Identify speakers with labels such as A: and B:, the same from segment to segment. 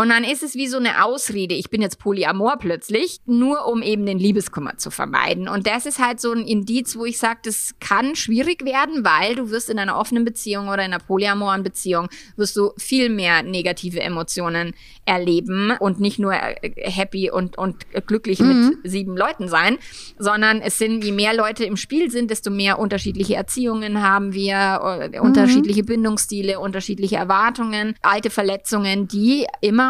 A: Und dann ist es wie so eine Ausrede, ich bin jetzt Polyamor plötzlich, nur um eben den Liebeskummer zu vermeiden. Und das ist halt so ein Indiz, wo ich sage, das kann schwierig werden, weil du wirst in einer offenen Beziehung oder in einer polyamoren Beziehung, wirst du viel mehr negative Emotionen erleben und nicht nur äh, happy und, und glücklich mhm. mit sieben Leuten sein, sondern es sind, je mehr Leute im Spiel sind, desto mehr unterschiedliche Erziehungen haben wir, äh, mhm. unterschiedliche Bindungsstile, unterschiedliche Erwartungen, alte Verletzungen, die immer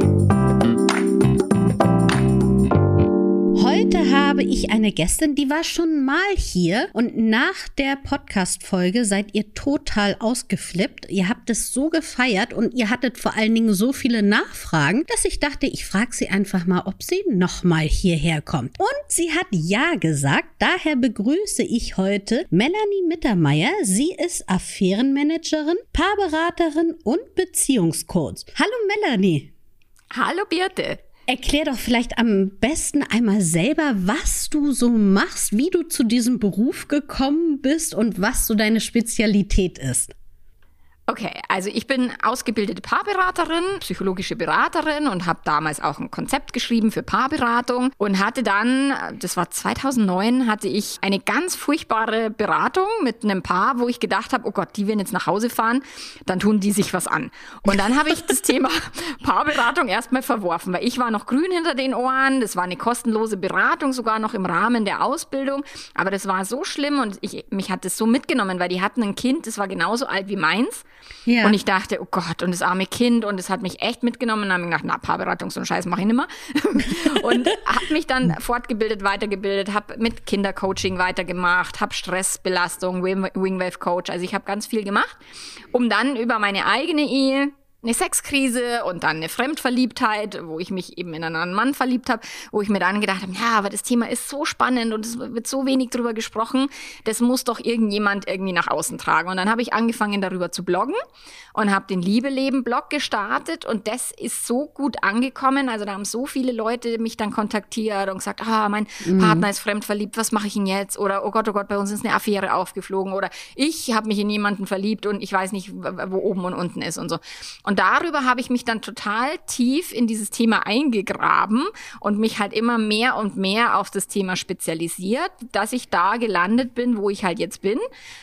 B: Habe ich eine Gästin, die war schon mal hier und nach der Podcast-Folge seid ihr total ausgeflippt. Ihr habt es so gefeiert und ihr hattet vor allen Dingen so viele Nachfragen, dass ich dachte, ich frage sie einfach mal, ob sie nochmal hierher kommt. Und sie hat Ja gesagt. Daher begrüße ich heute Melanie Mittermeier. Sie ist Affärenmanagerin, Paarberaterin und Beziehungscoach. Hallo Melanie.
A: Hallo Birte.
B: Erklär doch vielleicht am besten einmal selber, was du so machst, wie du zu diesem Beruf gekommen bist und was so deine Spezialität ist.
A: Okay, also ich bin ausgebildete Paarberaterin, psychologische Beraterin und habe damals auch ein Konzept geschrieben für Paarberatung und hatte dann, das war 2009, hatte ich eine ganz furchtbare Beratung mit einem Paar, wo ich gedacht habe, oh Gott, die werden jetzt nach Hause fahren, dann tun die sich was an. Und dann habe ich das Thema Paarberatung erstmal verworfen, weil ich war noch grün hinter den Ohren, das war eine kostenlose Beratung sogar noch im Rahmen der Ausbildung, aber das war so schlimm und ich, mich hat das so mitgenommen, weil die hatten ein Kind, das war genauso alt wie meins. Ja. Und ich dachte, oh Gott, und das arme Kind, und es hat mich echt mitgenommen. Und dann habe gedacht, na, Paarberatung, so einen Scheiß mache ich nicht mehr. und habe mich dann fortgebildet, weitergebildet, habe mit Kindercoaching weitergemacht, habe Stressbelastung, Wingwave Coach, also ich habe ganz viel gemacht, um dann über meine eigene Ehe eine Sexkrise und dann eine Fremdverliebtheit, wo ich mich eben in einen anderen Mann verliebt habe, wo ich mir dann gedacht habe, ja, aber das Thema ist so spannend und es wird so wenig drüber gesprochen, das muss doch irgendjemand irgendwie nach außen tragen. Und dann habe ich angefangen darüber zu bloggen und habe den Liebeleben-Blog gestartet und das ist so gut angekommen. Also da haben so viele Leute mich dann kontaktiert und gesagt, ah, mein mhm. Partner ist fremdverliebt, was mache ich denn jetzt? Oder oh Gott, oh Gott, bei uns ist eine Affäre aufgeflogen oder ich habe mich in jemanden verliebt und ich weiß nicht, wo oben und unten ist und so. Und darüber habe ich mich dann total tief in dieses Thema eingegraben und mich halt immer mehr und mehr auf das Thema spezialisiert, dass ich da gelandet bin, wo ich halt jetzt bin.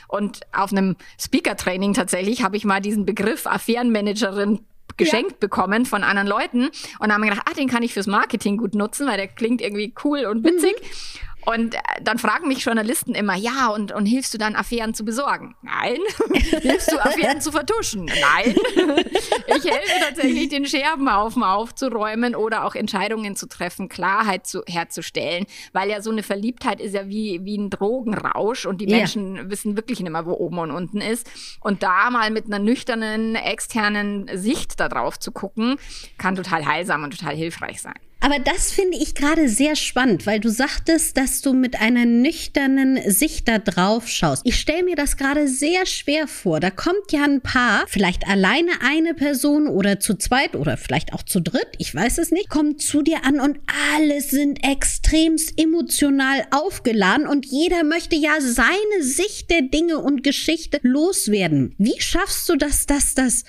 A: Und auf einem Speaker-Training tatsächlich habe ich mal diesen Begriff Affärenmanagerin geschenkt ja. bekommen von anderen Leuten und haben gedacht, ah, den kann ich fürs Marketing gut nutzen, weil der klingt irgendwie cool und witzig. Mhm. Und äh, dann fragen mich Journalisten immer, ja, und, und hilfst du dann Affären zu besorgen? Nein. hilfst du Affären zu vertuschen? Nein. ich helfe tatsächlich, den Scherbenhaufen aufzuräumen oder auch Entscheidungen zu treffen, Klarheit zu, herzustellen, weil ja so eine Verliebtheit ist ja wie, wie ein Drogenrausch und die Menschen ja. wissen wirklich nicht mehr, wo oben und unten ist. Und da mal mit einer nüchternen, externen Sicht darauf zu gucken, kann total heilsam und total hilfreich sein.
B: Aber das finde ich gerade sehr spannend, weil du sagtest, dass du mit einer nüchternen Sicht da drauf schaust. Ich stelle mir das gerade sehr schwer vor. Da kommt ja ein Paar, vielleicht alleine eine Person oder zu zweit oder vielleicht auch zu dritt, ich weiß es nicht, kommt zu dir an und alle sind extremst emotional aufgeladen und jeder möchte ja seine Sicht der Dinge und Geschichte loswerden. Wie schaffst du das, dass das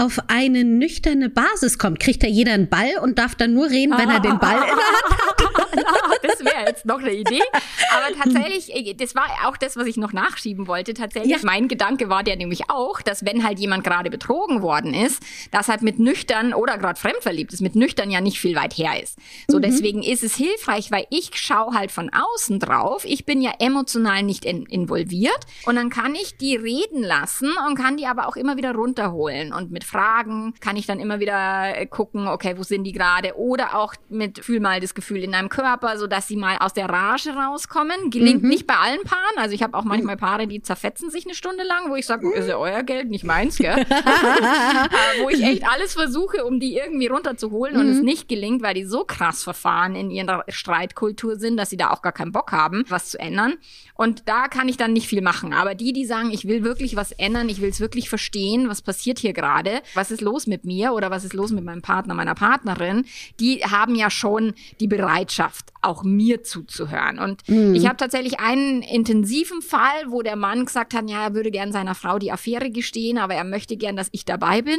B: auf eine nüchterne Basis kommt. Kriegt da jeder einen Ball und darf dann nur reden, wenn er den Ball in der Hand
A: hat? das wäre jetzt noch eine Idee. Aber tatsächlich, äh, das war auch das, was ich noch nachschieben wollte. Tatsächlich, ja. mein Gedanke war der nämlich auch, dass wenn halt jemand gerade betrogen worden ist, dass halt mit nüchtern oder gerade fremdverliebt ist, mit nüchtern ja nicht viel weit her ist. So, mhm. deswegen ist es hilfreich, weil ich schaue halt von außen drauf. Ich bin ja emotional nicht in, involviert und dann kann ich die reden lassen und kann die aber auch immer wieder runterholen und mit Fragen kann ich dann immer wieder äh, gucken, okay, wo sind die gerade? Oder auch mit fühl mal das Gefühl in deinem Körper, so dass sie mal aus der Rage rauskommen. Gelingt mhm. nicht bei allen Paaren. Also ich habe auch manchmal Paare, die zerfetzen sich eine Stunde lang, wo ich sage, ist ja euer Geld, nicht meins, gell? wo ich echt alles versuche, um die irgendwie runterzuholen mhm. und es mhm. nicht gelingt, weil die so krass verfahren in ihrer Streitkultur sind, dass sie da auch gar keinen Bock haben, was zu ändern. Und da kann ich dann nicht viel machen. Aber die, die sagen, ich will wirklich was ändern, ich will es wirklich verstehen, was passiert hier gerade, was ist los mit mir oder was ist los mit meinem Partner, meiner Partnerin, die haben ja schon die Bereitschaft, auch mir zuzuhören. Und mhm. ich habe tatsächlich einen intensiven Fall, wo der Mann gesagt hat, ja, er würde gern seiner Frau die Affäre gestehen, aber er möchte gern, dass ich dabei bin.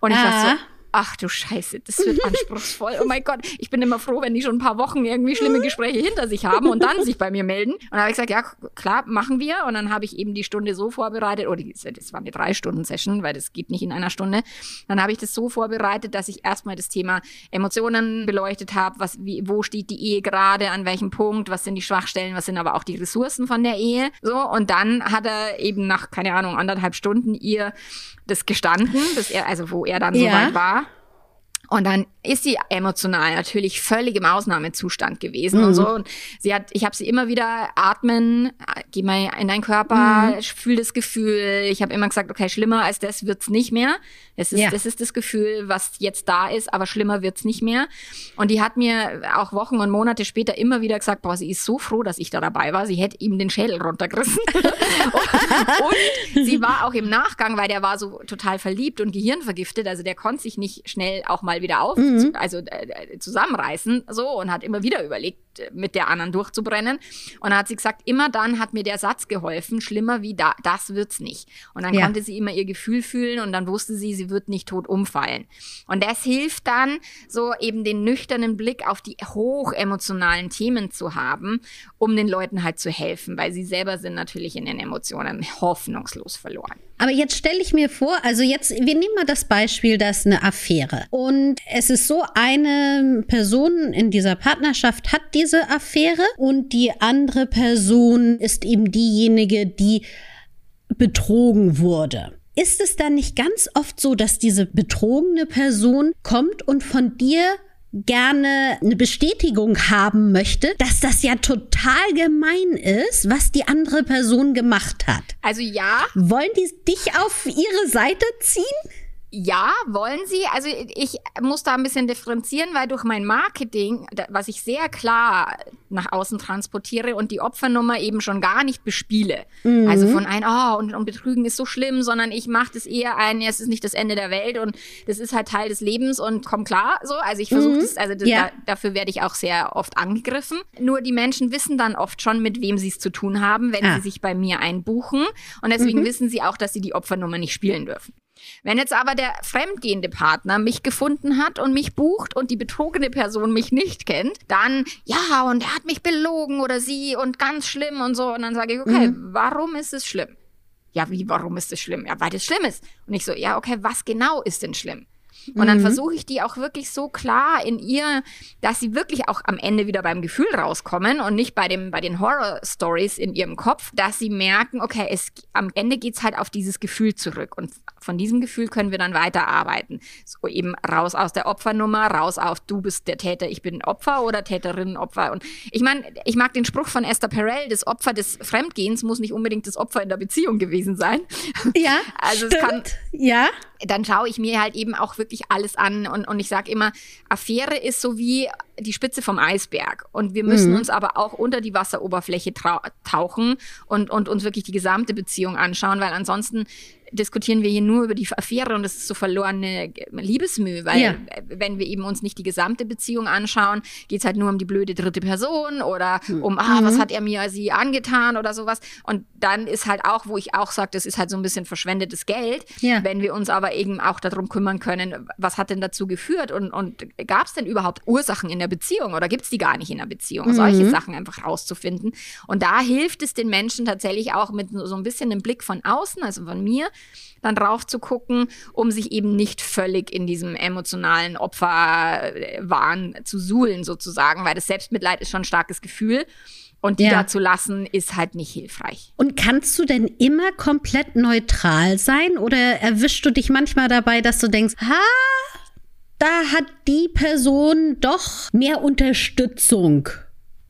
A: Und ich ah. war so, ach du Scheiße, das wird anspruchsvoll. Oh mein Gott, ich bin immer froh, wenn die schon ein paar Wochen irgendwie schlimme Gespräche hinter sich haben und dann sich bei mir melden. Und dann habe ich gesagt, ja klar, machen wir. Und dann habe ich eben die Stunde so vorbereitet, oder oh, das war eine Drei-Stunden-Session, weil das geht nicht in einer Stunde. Dann habe ich das so vorbereitet, dass ich erstmal das Thema Emotionen beleuchtet habe, was, wie, wo steht die Ehe gerade, an welchem Punkt, was sind die Schwachstellen, was sind aber auch die Ressourcen von der Ehe. So, und dann hat er eben nach, keine Ahnung, anderthalb Stunden ihr das gestanden, dass er, also wo er dann ja. so weit war. Und dann ist sie emotional natürlich völlig im Ausnahmezustand gewesen mhm. und so. Und sie hat, ich habe sie immer wieder atmen, geh mal in deinen Körper, mhm. fühl das Gefühl. Ich habe immer gesagt, okay, schlimmer als das wird's nicht mehr. Das ist, ja. das ist das Gefühl, was jetzt da ist, aber schlimmer wird's nicht mehr. Und die hat mir auch Wochen und Monate später immer wieder gesagt, boah, sie ist so froh, dass ich da dabei war. Sie hätte ihm den Schädel runtergerissen. und, und sie war auch im Nachgang, weil der war so total verliebt und gehirnvergiftet. Also der konnte sich nicht schnell auch mal wieder auf, mhm. Also äh, zusammenreißen, so und hat immer wieder überlegt, mit der anderen durchzubrennen. Und dann hat sie gesagt, immer dann hat mir der Satz geholfen, schlimmer wie da, das wird's nicht. Und dann ja. konnte sie immer ihr Gefühl fühlen und dann wusste sie, sie wird nicht tot umfallen. Und das hilft dann, so eben den nüchternen Blick auf die hochemotionalen Themen zu haben, um den Leuten halt zu helfen, weil sie selber sind natürlich in den Emotionen hoffnungslos verloren.
B: Aber jetzt stelle ich mir vor, also jetzt, wir nehmen mal das Beispiel, dass eine Affäre. Und es ist so, eine Person in dieser Partnerschaft hat diese Affäre und die andere Person ist eben diejenige, die betrogen wurde. Ist es dann nicht ganz oft so, dass diese betrogene Person kommt und von dir gerne eine Bestätigung haben möchte, dass das ja total gemein ist, was die andere Person gemacht hat.
A: Also ja.
B: Wollen die dich auf ihre Seite ziehen?
A: Ja, wollen sie. Also ich muss da ein bisschen differenzieren, weil durch mein Marketing, was ich sehr klar nach außen transportiere und die Opfernummer eben schon gar nicht bespiele. Mhm. Also von ein, oh, und, und Betrügen ist so schlimm, sondern ich mache das eher ein, es ist nicht das Ende der Welt und das ist halt Teil des Lebens und komm klar so. Also ich versuche mhm. das, also das, ja. da, dafür werde ich auch sehr oft angegriffen. Nur die Menschen wissen dann oft schon, mit wem sie es zu tun haben, wenn ah. sie sich bei mir einbuchen. Und deswegen mhm. wissen sie auch, dass sie die Opfernummer nicht spielen dürfen. Wenn jetzt aber der fremdgehende Partner mich gefunden hat und mich bucht und die betrogene Person mich nicht kennt, dann, ja, und er hat mich belogen oder sie und ganz schlimm und so. Und dann sage ich, okay, mhm. warum ist es schlimm? Ja, wie, warum ist es schlimm? Ja, weil das schlimm ist. Und ich so, ja, okay, was genau ist denn schlimm? Und dann mhm. versuche ich die auch wirklich so klar in ihr, dass sie wirklich auch am Ende wieder beim Gefühl rauskommen und nicht bei, dem, bei den Horror-Stories in ihrem Kopf, dass sie merken, okay, es, am Ende geht's halt auf dieses Gefühl zurück. Und von diesem Gefühl können wir dann weiterarbeiten. So eben raus aus der Opfernummer, raus auf du bist der Täter, ich bin Opfer oder Täterin, Opfer. Und ich meine, ich mag den Spruch von Esther Perel, das Opfer des Fremdgehens muss nicht unbedingt das Opfer in der Beziehung gewesen sein.
B: Ja, also stimmt. es kann, ja.
A: Dann schaue ich mir halt eben auch wirklich alles an und, und ich sage immer, Affäre ist so wie die Spitze vom Eisberg. Und wir müssen mhm. uns aber auch unter die Wasseroberfläche tauchen und, und uns wirklich die gesamte Beziehung anschauen, weil ansonsten diskutieren wir hier nur über die Affäre und das ist so verlorene Liebesmühe, weil ja. wenn wir eben uns nicht die gesamte Beziehung anschauen, geht es halt nur um die blöde dritte Person oder hm. um, ah, mhm. was hat er mir sie angetan oder sowas. Und dann ist halt auch, wo ich auch sage, das ist halt so ein bisschen verschwendetes Geld, ja. wenn wir uns aber eben auch darum kümmern können, was hat denn dazu geführt und, und gab es denn überhaupt Ursachen in der Beziehung oder gibt es die gar nicht in der Beziehung? Mhm. Solche Sachen einfach rauszufinden. Und da hilft es den Menschen tatsächlich auch mit so ein bisschen einem Blick von außen, also von mir, dann drauf zu gucken, um sich eben nicht völlig in diesem emotionalen Opferwahn zu suhlen sozusagen, weil das Selbstmitleid ist schon ein starkes Gefühl. Und die ja. da zu lassen, ist halt nicht hilfreich.
B: Und kannst du denn immer komplett neutral sein? Oder erwischst du dich manchmal dabei, dass du denkst, ha, da hat die Person doch mehr Unterstützung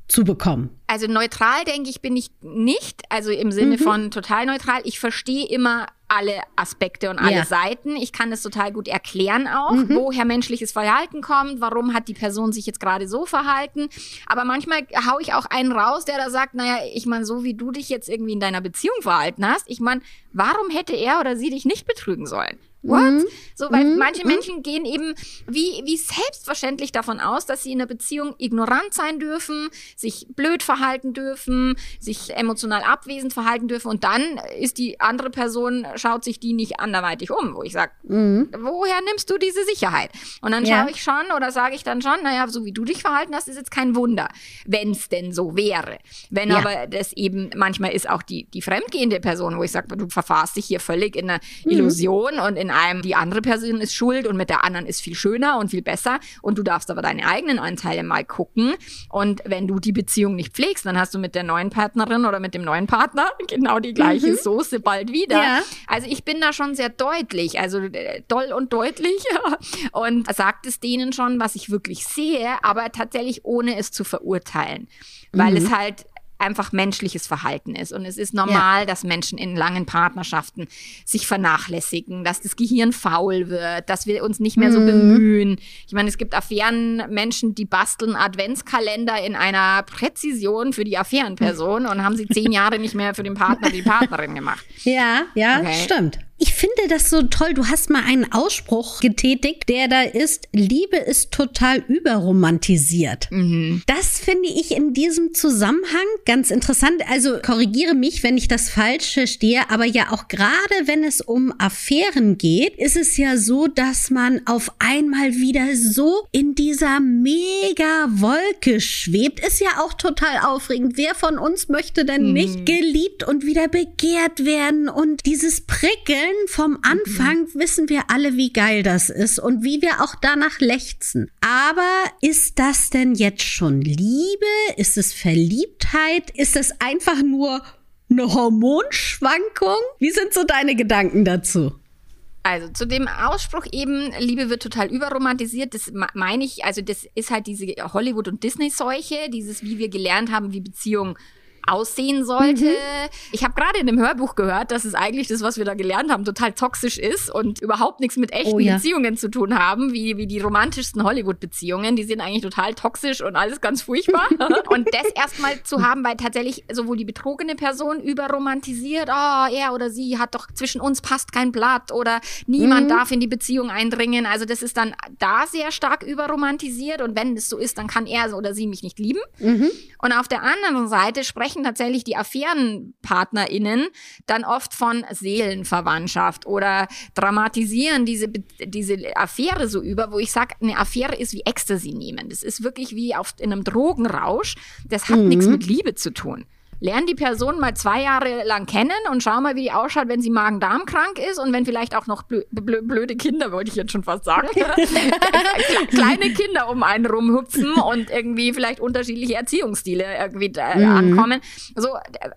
B: zu bekommen?
A: Also neutral, denke ich, bin ich nicht. Also im Sinne mhm. von total neutral. Ich verstehe immer alle Aspekte und alle ja. Seiten. Ich kann es total gut erklären auch, mhm. woher menschliches Verhalten kommt, warum hat die Person sich jetzt gerade so verhalten. Aber manchmal hau ich auch einen raus, der da sagt, naja, ich meine, so wie du dich jetzt irgendwie in deiner Beziehung verhalten hast, ich meine, warum hätte er oder sie dich nicht betrügen sollen? What? Mhm. So, weil mhm. manche mhm. Menschen gehen eben wie, wie selbstverständlich davon aus, dass sie in einer Beziehung ignorant sein dürfen, sich blöd verhalten dürfen, sich emotional abwesend verhalten dürfen und dann ist die andere Person, schaut sich die nicht anderweitig um, wo ich sage, mhm. woher nimmst du diese Sicherheit? Und dann ja. schaue ich schon oder sage ich dann schon, naja, so wie du dich verhalten hast, ist jetzt kein Wunder, wenn es denn so wäre. Wenn ja. aber das eben, manchmal ist auch die, die fremdgehende Person, wo ich sage, du verfahrst dich hier völlig in einer mhm. Illusion und in einem, die andere Person ist schuld und mit der anderen ist viel schöner und viel besser und du darfst aber deine eigenen Anteile mal gucken und wenn du die Beziehung nicht pflegst, dann hast du mit der neuen Partnerin oder mit dem neuen Partner genau die gleiche mhm. Soße bald wieder. Ja. Also ich bin da schon sehr deutlich, also äh, doll und deutlich und sagt es denen schon, was ich wirklich sehe, aber tatsächlich ohne es zu verurteilen, weil mhm. es halt einfach menschliches Verhalten ist. Und es ist normal, ja. dass Menschen in langen Partnerschaften sich vernachlässigen, dass das Gehirn faul wird, dass wir uns nicht mehr so mhm. bemühen. Ich meine, es gibt Affärenmenschen, die basteln Adventskalender in einer Präzision für die Affärenperson und haben sie zehn Jahre nicht mehr für den Partner, die Partnerin gemacht.
B: Ja, ja, okay. stimmt. Ich finde das so toll. Du hast mal einen Ausspruch getätigt, der da ist, Liebe ist total überromantisiert. Mhm. Das finde ich in diesem Zusammenhang ganz interessant. Also korrigiere mich, wenn ich das falsch verstehe, aber ja auch gerade wenn es um Affären geht, ist es ja so, dass man auf einmal wieder so in dieser mega Wolke schwebt. Ist ja auch total aufregend. Wer von uns möchte denn mhm. nicht geliebt und wieder begehrt werden und dieses Prickeln Stellen vom Anfang mhm. wissen wir alle, wie geil das ist und wie wir auch danach lechzen. Aber ist das denn jetzt schon Liebe? Ist es Verliebtheit? Ist es einfach nur eine Hormonschwankung? Wie sind so deine Gedanken dazu?
A: Also zu dem Ausspruch eben, Liebe wird total überromantisiert, das meine ich, also das ist halt diese Hollywood- und Disney-Seuche, dieses, wie wir gelernt haben, wie Beziehungen aussehen sollte. Mhm. Ich habe gerade in dem Hörbuch gehört, dass es eigentlich das, was wir da gelernt haben, total toxisch ist und überhaupt nichts mit echten oh, ja. Beziehungen zu tun haben, wie, wie die romantischsten Hollywood-Beziehungen. Die sind eigentlich total toxisch und alles ganz furchtbar. und das erstmal zu haben, weil tatsächlich sowohl die betrogene Person überromantisiert, oh, er oder sie hat doch zwischen uns passt kein Blatt oder niemand mhm. darf in die Beziehung eindringen. Also das ist dann da sehr stark überromantisiert und wenn es so ist, dann kann er oder sie mich nicht lieben. Mhm. Und auf der anderen Seite sprechen sprechen tatsächlich die AffärenpartnerInnen dann oft von Seelenverwandtschaft oder dramatisieren diese, diese Affäre so über, wo ich sage, eine Affäre ist wie Ecstasy nehmen. Das ist wirklich wie auf, in einem Drogenrausch. Das hat mhm. nichts mit Liebe zu tun lern die Person mal zwei Jahre lang kennen und schau mal, wie die ausschaut, wenn sie Magen-Darm-krank ist und wenn vielleicht auch noch blö blö blöde Kinder, wollte ich jetzt schon fast sagen, kleine Kinder um einen rumhüpfen und irgendwie vielleicht unterschiedliche Erziehungsstile irgendwie mhm. ankommen. So,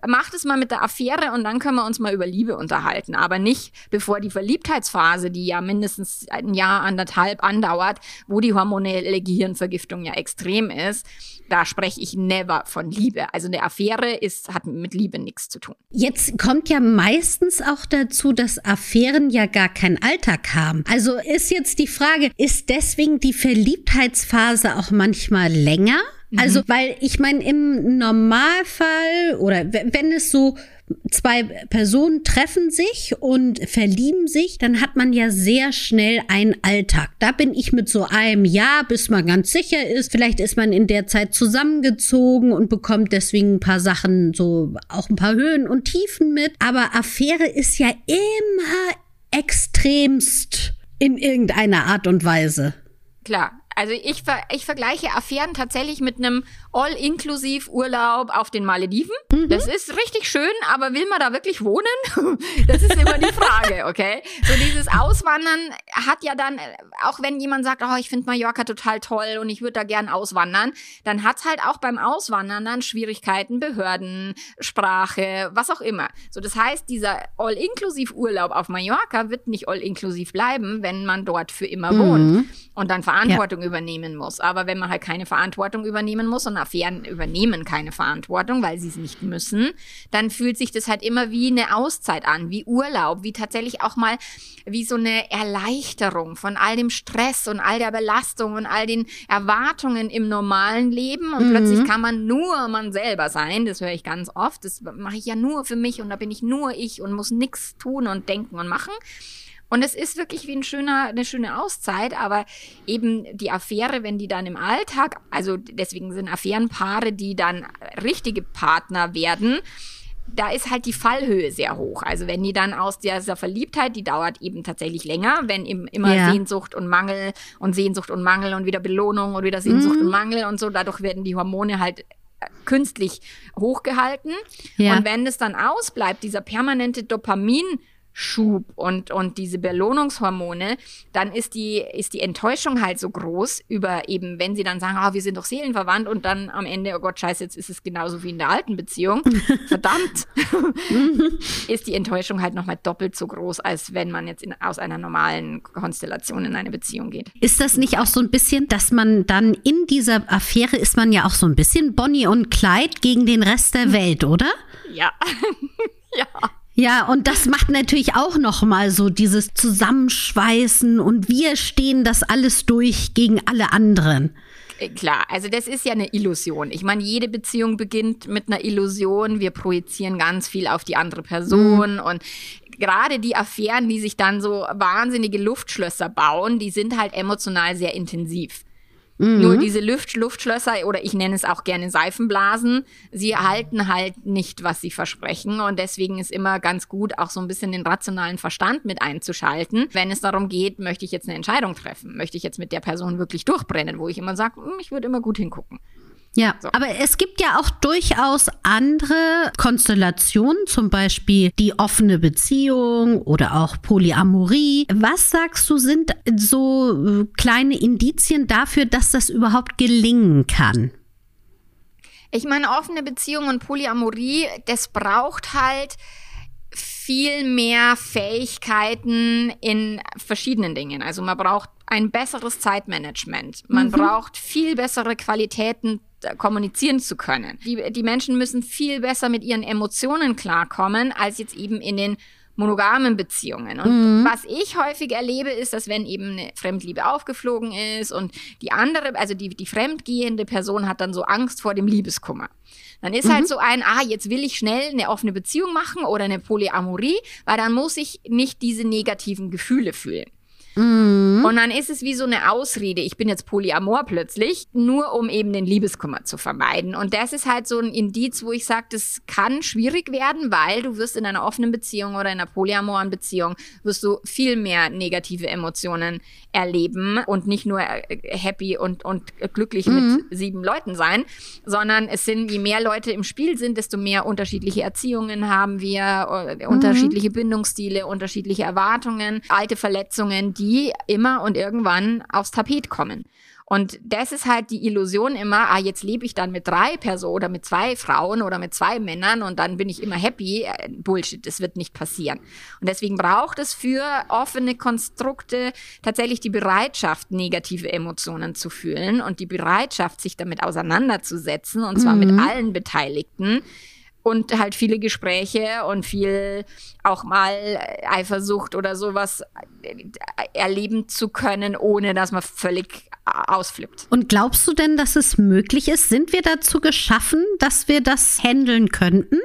A: macht es mal mit der Affäre und dann können wir uns mal über Liebe unterhalten, aber nicht bevor die Verliebtheitsphase, die ja mindestens ein Jahr, anderthalb andauert, wo die hormonelle Gehirnvergiftung ja extrem ist, da spreche ich never von Liebe. Also eine Affäre ist, hat mit Liebe nichts zu tun.
B: Jetzt kommt ja meistens auch dazu, dass Affären ja gar keinen Alltag haben. Also ist jetzt die Frage, ist deswegen die Verliebtheitsphase auch manchmal länger? Also, mhm. weil ich meine, im Normalfall oder wenn es so zwei Personen treffen sich und verlieben sich, dann hat man ja sehr schnell einen Alltag. Da bin ich mit so einem Jahr, bis man ganz sicher ist. Vielleicht ist man in der Zeit zusammengezogen und bekommt deswegen ein paar Sachen, so auch ein paar Höhen und Tiefen mit. Aber Affäre ist ja immer extremst in irgendeiner Art und Weise.
A: Klar, Also ich, ver ich vergleiche Affären tatsächlich mit einem All-Inklusiv-Urlaub auf den Malediven. Mhm. Das ist richtig schön, aber will man da wirklich wohnen? das ist immer die Frage, okay? So dieses Auswandern hat ja dann, auch wenn jemand sagt, oh, ich finde Mallorca total toll und ich würde da gern auswandern, dann hat's halt auch beim Auswandern dann Schwierigkeiten, Behörden, Sprache, was auch immer. So, das heißt, dieser All-Inklusiv-Urlaub auf Mallorca wird nicht all-inklusiv bleiben, wenn man dort für immer mhm. wohnt und dann Verantwortung ja. Übernehmen muss. Aber wenn man halt keine Verantwortung übernehmen muss und Affären übernehmen keine Verantwortung, weil sie es nicht müssen, dann fühlt sich das halt immer wie eine Auszeit an, wie Urlaub, wie tatsächlich auch mal wie so eine Erleichterung von all dem Stress und all der Belastung und all den Erwartungen im normalen Leben und mhm. plötzlich kann man nur man selber sein. Das höre ich ganz oft. Das mache ich ja nur für mich und da bin ich nur ich und muss nichts tun und denken und machen. Und es ist wirklich wie ein schöner, eine schöne Auszeit, aber eben die Affäre, wenn die dann im Alltag, also deswegen sind Affärenpaare, die dann richtige Partner werden, da ist halt die Fallhöhe sehr hoch. Also wenn die dann aus dieser Verliebtheit, die dauert eben tatsächlich länger, wenn eben immer ja. Sehnsucht und Mangel und Sehnsucht und Mangel und wieder Belohnung und wieder Sehnsucht mhm. und Mangel und so, dadurch werden die Hormone halt äh, künstlich hochgehalten. Ja. Und wenn es dann ausbleibt, dieser permanente Dopamin, Schub und, und diese Belohnungshormone, dann ist die, ist die Enttäuschung halt so groß über eben, wenn sie dann sagen, ah, wir sind doch seelenverwandt und dann am Ende, oh Gott, scheiße, jetzt ist es genauso wie in der alten Beziehung. Verdammt! ist die Enttäuschung halt nochmal doppelt so groß, als wenn man jetzt in, aus einer normalen Konstellation in eine Beziehung geht.
B: Ist das nicht auch so ein bisschen, dass man dann in dieser Affäre ist man ja auch so ein bisschen Bonnie und Clyde gegen den Rest der Welt, oder?
A: Ja. ja.
B: Ja, und das macht natürlich auch noch mal so dieses Zusammenschweißen und wir stehen das alles durch gegen alle anderen.
A: Äh, klar, also das ist ja eine Illusion. Ich meine, jede Beziehung beginnt mit einer Illusion. Wir projizieren ganz viel auf die andere Person mhm. und gerade die Affären, die sich dann so wahnsinnige Luftschlösser bauen, die sind halt emotional sehr intensiv. Mhm. Nur diese Luft Luftschlösser oder ich nenne es auch gerne Seifenblasen, sie halten halt nicht, was sie versprechen. Und deswegen ist immer ganz gut, auch so ein bisschen den rationalen Verstand mit einzuschalten. Wenn es darum geht, möchte ich jetzt eine Entscheidung treffen? Möchte ich jetzt mit der Person wirklich durchbrennen? Wo ich immer sage, hm, ich würde immer gut hingucken.
B: Ja, so. aber es gibt ja auch durchaus andere Konstellationen, zum Beispiel die offene Beziehung oder auch Polyamorie. Was sagst du, sind so äh, kleine Indizien dafür, dass das überhaupt gelingen kann?
A: Ich meine, offene Beziehung und Polyamorie, das braucht halt viel mehr Fähigkeiten in verschiedenen Dingen. Also man braucht ein besseres Zeitmanagement. Man mhm. braucht viel bessere Qualitäten kommunizieren zu können. Die, die Menschen müssen viel besser mit ihren Emotionen klarkommen, als jetzt eben in den monogamen Beziehungen. Und mhm. was ich häufig erlebe, ist, dass wenn eben eine Fremdliebe aufgeflogen ist und die andere, also die, die fremdgehende Person hat dann so Angst vor dem Liebeskummer. Dann ist halt mhm. halt so ein, ah, jetzt will ich schnell eine offene Beziehung machen oder eine Polyamorie, weil dann muss ich nicht diese negativen Gefühle fühlen. Mhm. Und dann ist es wie so eine Ausrede, ich bin jetzt Polyamor plötzlich, nur um eben den Liebeskummer zu vermeiden. Und das ist halt so ein Indiz, wo ich sage, das kann schwierig werden, weil du wirst in einer offenen Beziehung oder in einer polyamoren Beziehung, wirst du viel mehr negative Emotionen erleben und nicht nur äh, happy und, und glücklich mhm. mit sieben Leuten sein, sondern es sind, je mehr Leute im Spiel sind, desto mehr unterschiedliche Erziehungen haben wir, äh, mhm. unterschiedliche Bindungsstile, unterschiedliche Erwartungen, alte Verletzungen, die immer und irgendwann aufs Tapet kommen. Und das ist halt die Illusion immer, ah, jetzt lebe ich dann mit drei Personen oder mit zwei Frauen oder mit zwei Männern und dann bin ich immer happy. Äh, Bullshit, das wird nicht passieren. Und deswegen braucht es für offene Konstrukte tatsächlich die Bereitschaft, negative Emotionen zu fühlen und die Bereitschaft, sich damit auseinanderzusetzen und zwar mhm. mit allen Beteiligten und halt viele Gespräche und viel auch mal Eifersucht oder sowas erleben zu können, ohne dass man völlig ausflippt.
B: Und glaubst du denn, dass es möglich ist? Sind wir dazu geschaffen, dass wir das handeln könnten?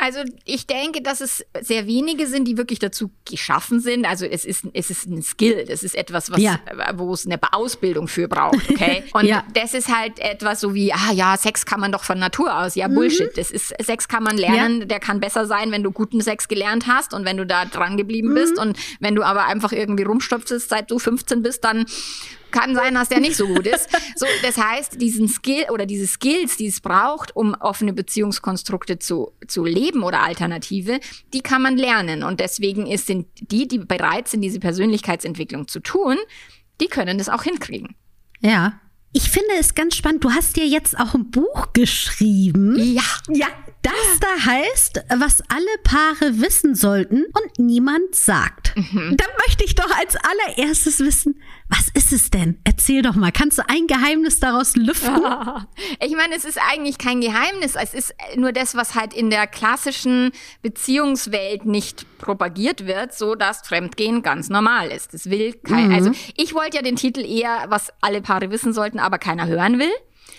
A: Also ich denke, dass es sehr wenige sind, die wirklich dazu geschaffen sind. Also es ist, es ist ein Skill, das ist etwas, was, ja. wo es eine Ausbildung für braucht, okay? Und ja. das ist halt etwas so wie, ah ja, Sex kann man doch von Natur aus. Ja, mhm. Bullshit. Das ist, Sex kann man lernen, ja. der kann besser sein, wenn du guten Sex gelernt hast und wenn du da dran geblieben mhm. bist. Und wenn du aber einfach irgendwie rumstopfst, seit du 15 bist, dann kann sein, dass der nicht so gut ist. So, das heißt, diesen Skill oder diese Skills, die es braucht, um offene Beziehungskonstrukte zu, zu leben oder Alternative, die kann man lernen. Und deswegen ist, sind die, die bereit sind, diese Persönlichkeitsentwicklung zu tun, die können das auch hinkriegen.
B: Ja. Ich finde es ganz spannend. Du hast ja jetzt auch ein Buch geschrieben.
A: Ja.
B: Ja. Das da heißt, was alle Paare wissen sollten und niemand sagt. Mhm. Dann möchte ich doch als allererstes wissen, was ist es denn? Erzähl doch mal. Kannst du ein Geheimnis daraus lüften?
A: Ich meine, es ist eigentlich kein Geheimnis. Es ist nur das, was halt in der klassischen Beziehungswelt nicht propagiert wird, so dass Fremdgehen ganz normal ist. Das will kein, mhm. also ich wollte ja den Titel eher, was alle Paare wissen sollten, aber keiner hören will.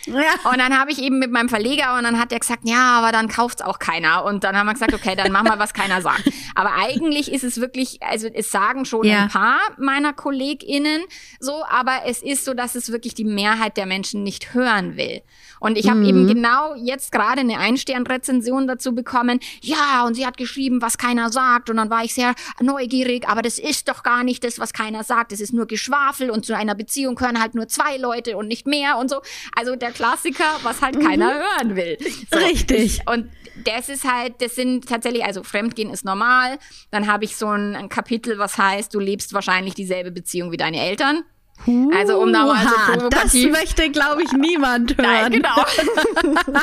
A: Ja. Und dann habe ich eben mit meinem Verleger und dann hat er gesagt, ja, aber dann kauft's auch keiner. Und dann haben wir gesagt, okay, dann machen wir, was keiner sagt. Aber eigentlich ist es wirklich, also es sagen schon ja. ein paar meiner KollegInnen so, aber es ist so, dass es wirklich die Mehrheit der Menschen nicht hören will. Und ich habe mhm. eben genau jetzt gerade eine Einstern-Rezension dazu bekommen. Ja, und sie hat geschrieben, was keiner sagt. Und dann war ich sehr neugierig, aber das ist doch gar nicht das, was keiner sagt. Das ist nur Geschwafel und zu einer Beziehung gehören halt nur zwei Leute und nicht mehr und so. Also der Klassiker, was halt mhm. keiner hören will.
B: So, Richtig.
A: Ich, und das ist halt, das sind tatsächlich, also Fremdgehen ist normal. Dann habe ich so ein, ein Kapitel, was heißt, du lebst wahrscheinlich dieselbe Beziehung wie deine Eltern.
B: Also um da mal so provokativ. Das möchte, glaube ich, niemand hören. Nein,
A: genau.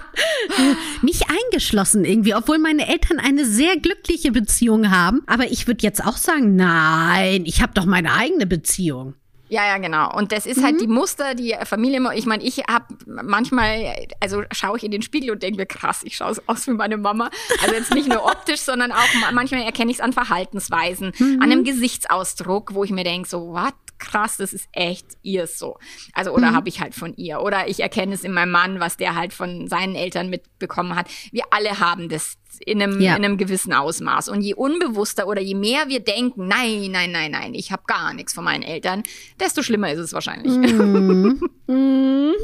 B: Mich eingeschlossen irgendwie, obwohl meine Eltern eine sehr glückliche Beziehung haben. Aber ich würde jetzt auch sagen, nein, ich habe doch meine eigene Beziehung.
A: Ja, ja, genau. Und das ist halt mhm. die Muster, die Familie. Ich meine, ich habe manchmal, also schaue ich in den Spiegel und denke mir, krass, ich schaue aus wie meine Mama. Also jetzt nicht nur optisch, sondern auch manchmal erkenne ich es an Verhaltensweisen, mhm. an einem Gesichtsausdruck, wo ich mir denke, so, what? krass, das ist echt ihr so. Also, oder mhm. habe ich halt von ihr. Oder ich erkenne es in meinem Mann, was der halt von seinen Eltern mitbekommen hat. Wir alle haben das in einem, ja. in einem gewissen Ausmaß. Und je unbewusster oder je mehr wir denken, nein, nein, nein, nein, ich habe gar nichts von meinen Eltern, desto schlimmer ist es wahrscheinlich.
B: Mhm. mhm.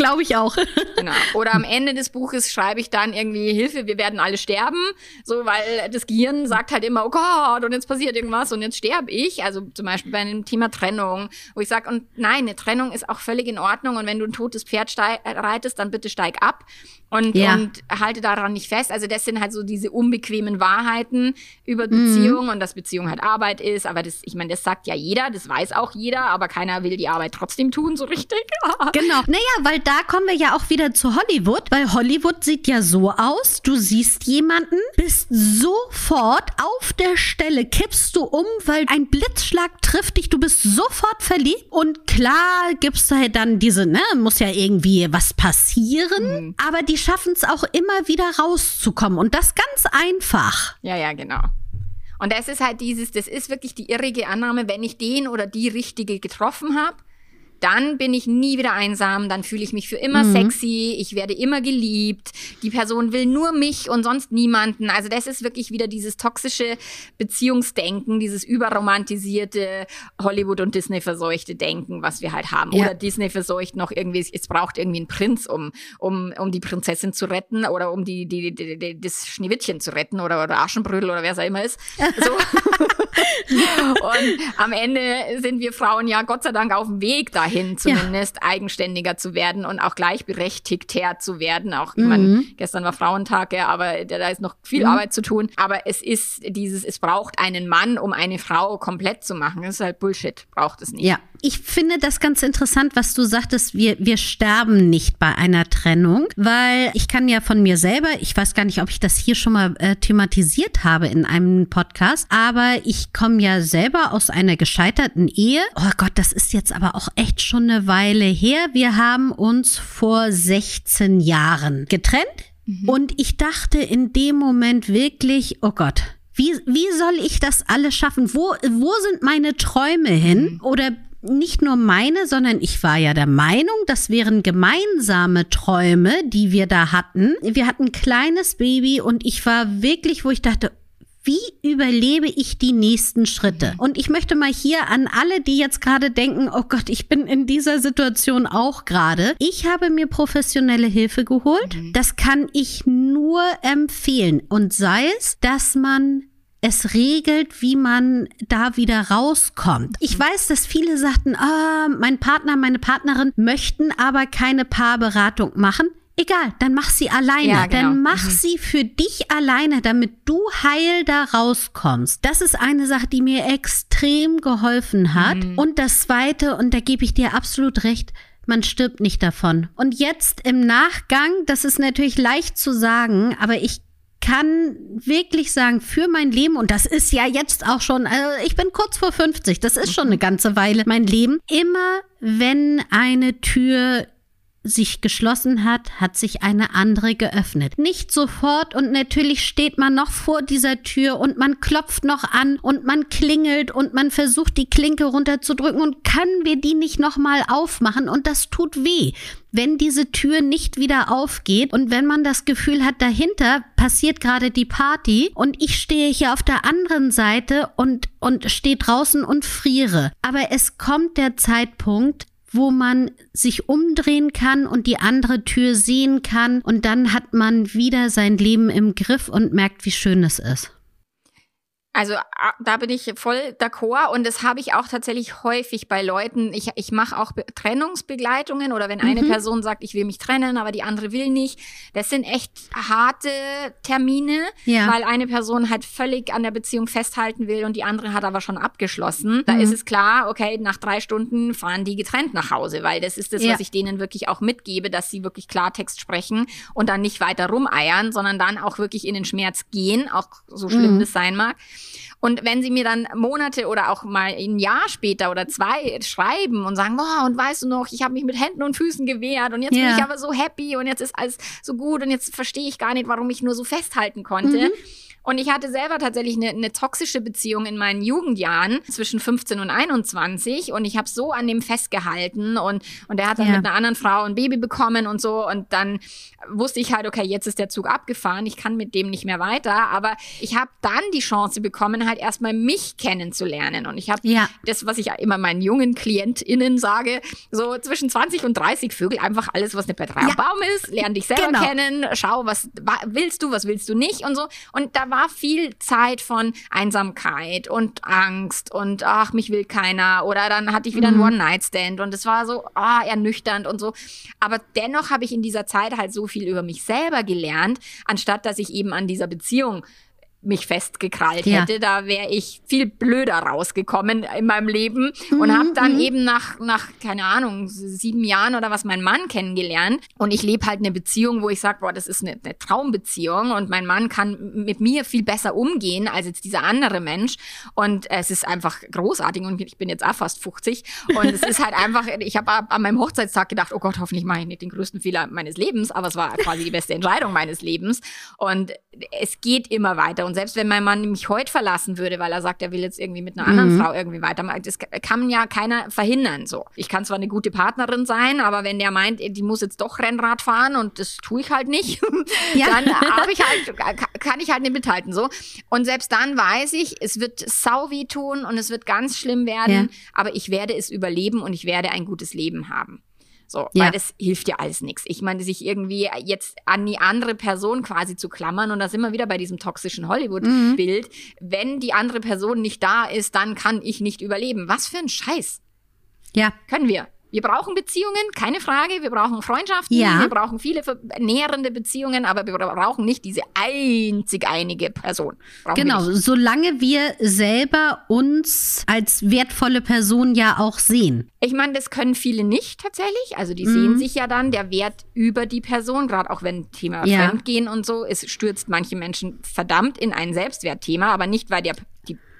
B: Glaube ich auch.
A: genau. Oder am Ende des Buches schreibe ich dann irgendwie Hilfe, wir werden alle sterben. So, weil das Gehirn sagt halt immer, oh Gott, und jetzt passiert irgendwas und jetzt sterbe ich. Also zum Beispiel bei einem Thema Trennung, wo ich sage, und nein, eine Trennung ist auch völlig in Ordnung. Und wenn du ein totes Pferd reitest, dann bitte steig ab und, ja. und halte daran nicht fest. Also das sind halt so diese unbequemen Wahrheiten über Beziehungen mhm. und dass Beziehung halt Arbeit ist. Aber das, ich meine, das sagt ja jeder, das weiß auch jeder, aber keiner will die Arbeit trotzdem tun, so richtig.
B: genau. Naja, weil da kommen wir ja auch wieder zu Hollywood, weil Hollywood sieht ja so aus, du siehst jemanden, bist sofort auf der Stelle, kippst du um, weil ein Blitzschlag trifft dich, du bist sofort verliebt und klar gibt's halt dann diese, ne, muss ja irgendwie was passieren, mhm. aber die schaffen es auch immer wieder rauszukommen und das ganz einfach.
A: Ja, ja, genau. Und das ist halt dieses, das ist wirklich die irrige Annahme, wenn ich den oder die Richtige getroffen habe, dann bin ich nie wieder einsam, dann fühle ich mich für immer mhm. sexy, ich werde immer geliebt, die Person will nur mich und sonst niemanden. Also das ist wirklich wieder dieses toxische Beziehungsdenken, dieses überromantisierte Hollywood- und Disney-verseuchte Denken, was wir halt haben. Ja. Oder Disney verseucht noch irgendwie, es braucht irgendwie einen Prinz, um, um, um die Prinzessin zu retten oder um die, die, die, die das Schneewittchen zu retten oder, oder Aschenbrödel oder wer es auch immer ist. So. und am Ende sind wir Frauen ja Gott sei Dank auf dem Weg dahin dahin, zumindest ja. eigenständiger zu werden und auch gleichberechtigter zu werden. Auch, mhm. man, gestern war Frauentag, ja, aber da ist noch viel mhm. Arbeit zu tun. Aber es ist dieses, es braucht einen Mann, um eine Frau komplett zu machen. Das ist halt Bullshit, braucht es nicht.
B: Ja, ich finde das ganz interessant, was du sagtest, wir, wir sterben nicht bei einer Trennung, weil ich kann ja von mir selber, ich weiß gar nicht, ob ich das hier schon mal äh, thematisiert habe in einem Podcast, aber ich komme ja selber aus einer gescheiterten Ehe. Oh Gott, das ist jetzt aber auch echt schon eine Weile her. Wir haben uns vor 16 Jahren getrennt. Mhm. Und ich dachte in dem Moment wirklich, oh Gott, wie, wie soll ich das alles schaffen? Wo, wo sind meine Träume hin? Mhm. Oder nicht nur meine, sondern ich war ja der Meinung, das wären gemeinsame Träume, die wir da hatten. Wir hatten ein kleines Baby und ich war wirklich, wo ich dachte, wie überlebe ich die nächsten Schritte? Und ich möchte mal hier an alle, die jetzt gerade denken, oh Gott, ich bin in dieser Situation auch gerade. Ich habe mir professionelle Hilfe geholt. Mhm. Das kann ich nur empfehlen. Und sei es, dass man es regelt, wie man da wieder rauskommt. Ich weiß, dass viele sagten, ah, mein Partner, meine Partnerin möchten aber keine Paarberatung machen. Egal, dann mach sie alleine. Ja, genau. Dann mach mhm. sie für dich alleine, damit du heil da rauskommst. Das ist eine Sache, die mir extrem geholfen hat. Mhm. Und das zweite, und da gebe ich dir absolut recht, man stirbt nicht davon. Und jetzt im Nachgang, das ist natürlich leicht zu sagen, aber ich kann wirklich sagen, für mein Leben, und das ist ja jetzt auch schon, also ich bin kurz vor 50, das ist schon eine ganze Weile mein Leben, immer wenn eine Tür sich geschlossen hat, hat sich eine andere geöffnet. Nicht sofort und natürlich steht man noch vor dieser Tür und man klopft noch an und man klingelt und man versucht die Klinke runterzudrücken und können wir die nicht nochmal aufmachen und das tut weh. Wenn diese Tür nicht wieder aufgeht und wenn man das Gefühl hat, dahinter passiert gerade die Party und ich stehe hier auf der anderen Seite und, und stehe draußen und friere. Aber es kommt der Zeitpunkt, wo man sich umdrehen kann und die andere Tür sehen kann und dann hat man wieder sein Leben im Griff und merkt, wie schön es ist.
A: Also da bin ich voll d'accord und das habe ich auch tatsächlich häufig bei Leuten. Ich, ich mache auch Be Trennungsbegleitungen oder wenn eine mhm. Person sagt, ich will mich trennen, aber die andere will nicht. Das sind echt harte Termine, ja. weil eine Person halt völlig an der Beziehung festhalten will und die andere hat aber schon abgeschlossen. Da mhm. ist es klar, okay, nach drei Stunden fahren die getrennt nach Hause, weil das ist das, ja. was ich denen wirklich auch mitgebe, dass sie wirklich Klartext sprechen und dann nicht weiter rumeiern, sondern dann auch wirklich in den Schmerz gehen, auch so schlimm mhm. das sein mag. Und wenn sie mir dann Monate oder auch mal ein Jahr später oder zwei schreiben und sagen, oh, und weißt du noch, ich habe mich mit Händen und Füßen gewehrt und jetzt ja. bin ich aber so happy und jetzt ist alles so gut und jetzt verstehe ich gar nicht, warum ich nur so festhalten konnte. Mhm und ich hatte selber tatsächlich eine, eine toxische Beziehung in meinen Jugendjahren zwischen 15 und 21 und ich habe so an dem festgehalten. Und, und der hat dann ja. mit einer anderen Frau ein Baby bekommen und so. Und dann wusste ich halt, okay, jetzt ist der Zug abgefahren, ich kann mit dem nicht mehr weiter, aber ich habe dann die Chance bekommen, halt erstmal mich kennenzulernen. Und ich habe ja. das, was ich immer meinen jungen KlientInnen sage, so zwischen 20 und 30 Vögel einfach alles, was eine Partei ja. Baum ist, lern dich selber genau. kennen, schau, was willst du, was willst du nicht und so. Und da war viel Zeit von Einsamkeit und Angst und ach, mich will keiner oder dann hatte ich wieder mhm. einen One-Night-Stand und es war so ah, ernüchternd und so. Aber dennoch habe ich in dieser Zeit halt so viel über mich selber gelernt, anstatt dass ich eben an dieser Beziehung mich festgekrallt ja. hätte, da wäre ich viel blöder rausgekommen in meinem Leben mhm, und habe dann mhm. eben nach nach keine Ahnung sieben Jahren oder was meinen Mann kennengelernt. Und ich lebe halt eine Beziehung, wo ich sage, boah, das ist eine, eine Traumbeziehung und mein Mann kann mit mir viel besser umgehen als jetzt dieser andere Mensch. Und es ist einfach großartig und ich bin jetzt auch fast 50 und es ist halt einfach, ich habe an meinem Hochzeitstag gedacht, oh Gott, hoffentlich mache ich nicht den größten Fehler meines Lebens, aber es war quasi die beste Entscheidung meines Lebens. Und es geht immer weiter und selbst wenn mein Mann mich heute verlassen würde, weil er sagt, er will jetzt irgendwie mit einer anderen mhm. Frau irgendwie weitermachen, das kann ja keiner verhindern. So, ich kann zwar eine gute Partnerin sein, aber wenn der meint, die muss jetzt doch Rennrad fahren und das tue ich halt nicht, ja. dann ich halt, kann ich halt nicht mithalten. So und selbst dann weiß ich, es wird sau weh tun und es wird ganz schlimm werden, ja. aber ich werde es überleben und ich werde ein gutes Leben haben. So, ja. weil das hilft ja alles nichts. Ich meine, sich irgendwie jetzt an die andere Person quasi zu klammern und da sind wir wieder bei diesem toxischen Hollywood-Bild. Mhm. Wenn die andere Person nicht da ist, dann kann ich nicht überleben. Was für ein Scheiß. Ja. Können wir. Wir brauchen Beziehungen, keine Frage. Wir brauchen Freundschaften. Ja. Wir brauchen viele nährende Beziehungen, aber wir brauchen nicht diese einzig einige Person. Brauchen
B: genau, wir solange wir selber uns als wertvolle Person ja auch sehen.
A: Ich meine, das können viele nicht tatsächlich. Also die mhm. sehen sich ja dann der Wert über die Person, gerade auch wenn Thema ja. Fremdgehen und so, es stürzt manche Menschen verdammt in ein Selbstwertthema, aber nicht, weil der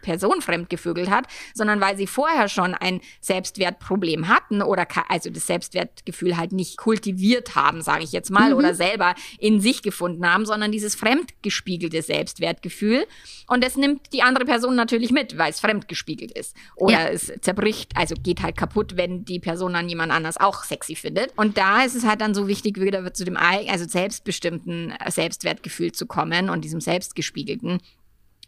A: Person fremdgevögelt hat, sondern weil sie vorher schon ein Selbstwertproblem hatten oder also das Selbstwertgefühl halt nicht kultiviert haben, sage ich jetzt mal, mhm. oder selber in sich gefunden haben, sondern dieses fremdgespiegelte Selbstwertgefühl. Und das nimmt die andere Person natürlich mit, weil es fremdgespiegelt ist. Oder ja. es zerbricht, also geht halt kaputt, wenn die Person dann jemand anders auch sexy findet. Und da ist es halt dann so wichtig, wieder zu dem also selbstbestimmten Selbstwertgefühl zu kommen und diesem selbstgespiegelten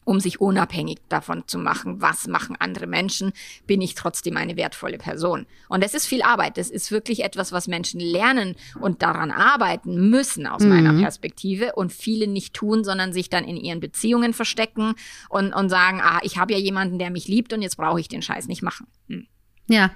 A: um sich unabhängig davon zu machen, was machen andere Menschen, bin ich trotzdem eine wertvolle Person. Und das ist viel Arbeit. Das ist wirklich etwas, was Menschen lernen und daran arbeiten müssen aus mhm. meiner Perspektive und viele nicht tun, sondern sich dann in ihren Beziehungen verstecken und, und sagen, ah, ich habe ja jemanden, der mich liebt und jetzt brauche ich den Scheiß nicht machen. Hm.
B: Ja,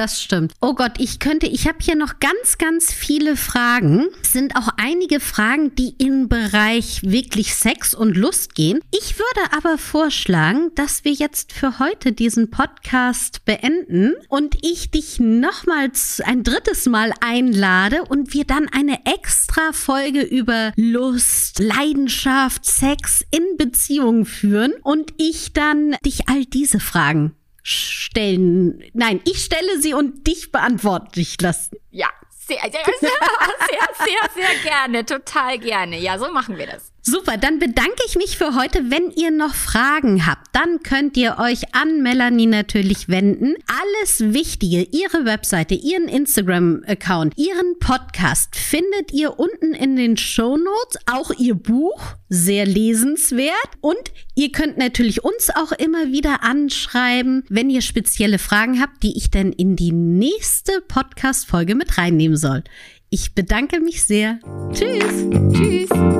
B: das stimmt. Oh Gott, ich könnte, ich habe hier noch ganz, ganz viele Fragen. Es sind auch einige Fragen, die in Bereich wirklich Sex und Lust gehen. Ich würde aber vorschlagen, dass wir jetzt für heute diesen Podcast beenden und ich dich nochmals ein drittes Mal einlade und wir dann eine extra Folge über Lust, Leidenschaft, Sex in Beziehungen führen und ich dann dich all diese Fragen stellen. Nein, ich stelle sie und dich beantwortlich lassen.
A: Ja, sehr, sehr, sehr, sehr, sehr, sehr gerne, total gerne. Ja, so machen wir das.
B: Super, dann bedanke ich mich für heute. Wenn ihr noch Fragen habt, dann könnt ihr euch an Melanie natürlich wenden. Alles Wichtige, ihre Webseite, ihren Instagram-Account, ihren Podcast findet ihr unten in den Show Notes. Auch ihr Buch, sehr lesenswert. Und ihr könnt natürlich uns auch immer wieder anschreiben, wenn ihr spezielle Fragen habt, die ich dann in die nächste Podcast-Folge mit reinnehmen soll. Ich bedanke mich sehr. Tschüss. Tschüss.